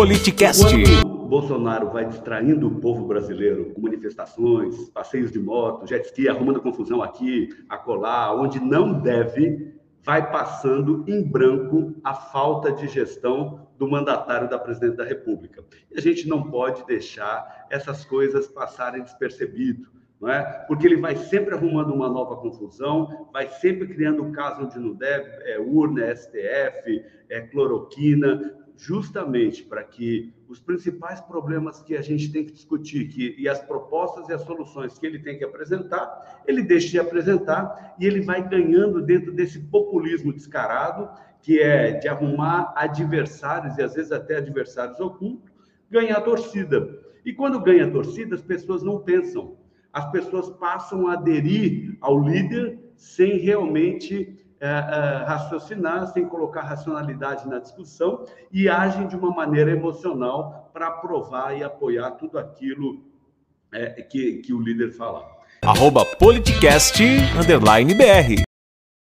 Politicast. Enquanto Bolsonaro vai distraindo o povo brasileiro com manifestações, passeios de moto, jet ski, arrumando confusão aqui, acolá, onde não deve, vai passando em branco a falta de gestão do mandatário da presidente da República. E a gente não pode deixar essas coisas passarem despercebido, é? Porque ele vai sempre arrumando uma nova confusão, vai sempre criando caso onde não deve, é urna, é STF, é cloroquina, justamente para que os principais problemas que a gente tem que discutir que, e as propostas e as soluções que ele tem que apresentar, ele deixe de apresentar e ele vai ganhando dentro desse populismo descarado, que é de arrumar adversários e às vezes até adversários ocultos, ganhar torcida. E quando ganha torcida, as pessoas não pensam. As pessoas passam a aderir ao líder sem realmente é, é, raciocinar, sem colocar racionalidade na discussão e agem de uma maneira emocional para aprovar e apoiar tudo aquilo é, que, que o líder fala. Arroba politicast, underline BR.